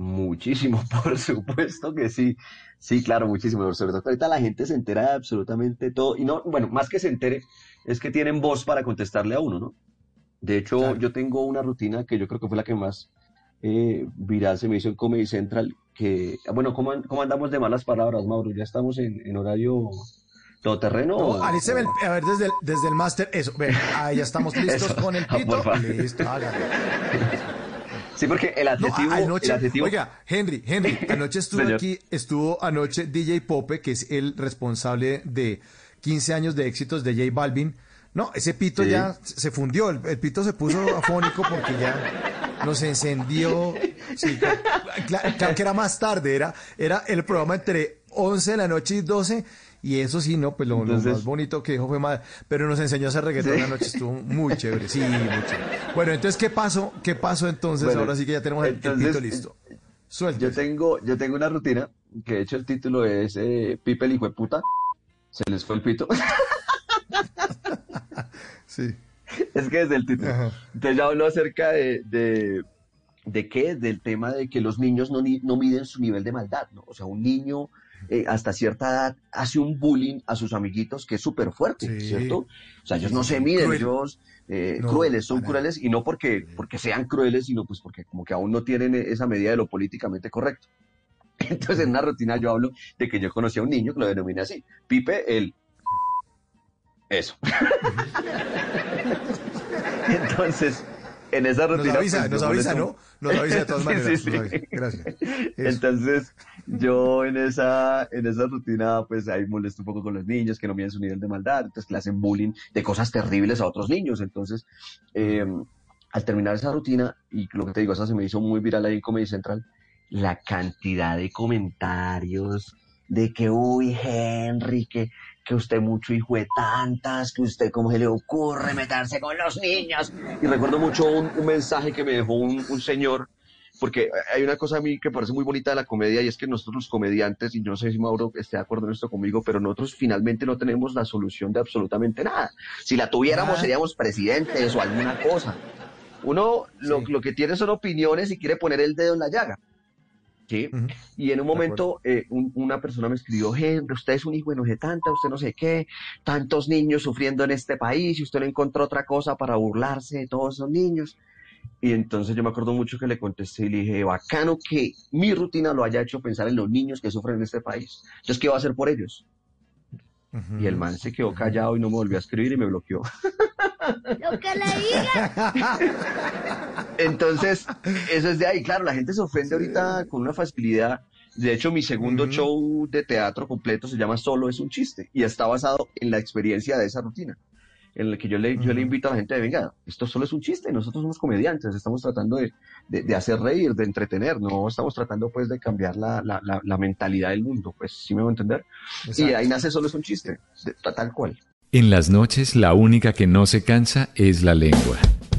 Muchísimo, por supuesto que sí. Sí, claro, muchísimo. Sobre todo ahorita la gente se entera de absolutamente todo. Y no, bueno, más que se entere, es que tienen voz para contestarle a uno, ¿no? De hecho, yo tengo una rutina que yo creo que fue la que más eh, viral se me hizo en Comedy Central, que, bueno, ¿cómo, cómo andamos de malas palabras, Mauro? ¿Ya estamos en, en horario todoterreno? No, Alice, a ver, desde el, desde el máster, eso, ven, ahí ya estamos listos con el Ah, pito. Listo, hágale. Sí, porque el No, adjetivo, a- anoche, el adjetivo oiga, Henry, Henry, anoche estuvo aquí, estuvo anoche DJ Pope, que es el responsable de 15 años de éxitos de J Balvin. No, ese pito Sí. ya se fundió, el, el pito se puso afónico porque ya nos encendió. Sí, cla- claro, que era más tarde, era, era el programa entre 11 de la noche y 12. Y eso sí, no, pues lo, más bonito que dijo fue más, pero nos enseñó a hacer reggaetón Sí. anoche, estuvo muy chévere, sí, muy chévere. Bueno, entonces, ¿qué pasó? ¿Qué pasó entonces? Bueno, Ahora sí que ya tenemos el, el listo. Suelta. Yo tengo, yo tengo una rutina, que de hecho el título es eh, Pipe el hijo de puta. Se les fue el pito. Sí. es que es el título. Ajá. Entonces yo hablo acerca de, de, de qué, del tema de que los niños no, no miden su nivel de maldad, ¿no? O sea, un niño eh, hasta cierta edad hace un bullying a sus amiguitos que es súper fuerte, Sí. ¿cierto? O sea, ellos no se miden, cruel. ellos eh, No, crueles, son crueles y no porque, porque sean crueles, sino pues porque como que aún no tienen esa medida de lo políticamente correcto. Entonces en una rutina yo hablo de que yo conocí a un niño que lo denominé así, Pipe el... Eso. Entonces, en esa Nos rutina... avisa, pues, nos avisa, molesto- ¿no? Nos avisa de todas maneras. sí, nos sí. avisa. Gracias. Eso. Entonces, yo en esa, en esa rutina, pues ahí molesto un poco con los niños que no miden su nivel de maldad, entonces que le hacen bullying de cosas terribles a otros niños. Entonces, eh, al terminar esa rutina, y lo que te digo, esa se me hizo muy viral ahí en Comedy Central, la cantidad de comentarios de que, uy, Henry, que, que usted mucho hijo de tantas, que usted cómo se le ocurre meterse con los niños. Y recuerdo mucho un, un mensaje que me dejó un, un señor, porque hay una cosa a mí que parece muy bonita de la comedia y es que nosotros los comediantes, y yo no sé si Mauro esté de acuerdo en esto conmigo, pero nosotros finalmente no tenemos la solución de absolutamente nada. Si la tuviéramos Ah. seríamos presidentes o alguna cosa. Uno lo, Sí. lo que tiene son opiniones y quiere poner el dedo en la llaga. ¿Sí? Y en un momento eh, un- una persona me escribió, Henry, usted es un hijo de no sé tanta, usted no sé qué, tantos niños sufriendo en este país y usted no encontró otra cosa para burlarse de todos esos niños. Y entonces yo me acuerdo mucho que le contesté y le dije, bacano que mi rutina lo haya hecho pensar en los niños que sufren en este país. Entonces, ¿qué va a hacer por ellos? Y el man se quedó callado y no me volvió a escribir y me bloqueó. Lo que le diga. Entonces, eso es de ahí. Claro, la gente se ofende ahorita con una facilidad. De hecho, mi segundo show de teatro completo se llama Solo es un chiste y está basado en la experiencia de esa rutina. En el que yo le, yo le Ujú. invito a la gente de, venga, esto solo es un chiste, nosotros somos comediantes, estamos tratando de, de- de hacer reír, de entretener, no estamos tratando pues de cambiar la, la- la- la mentalidad del mundo, pues sí me voy a entender. Y Exacto. ahí nace Solo es un chiste, de- tal cual. En las noches la única que no se cansa es la lengua.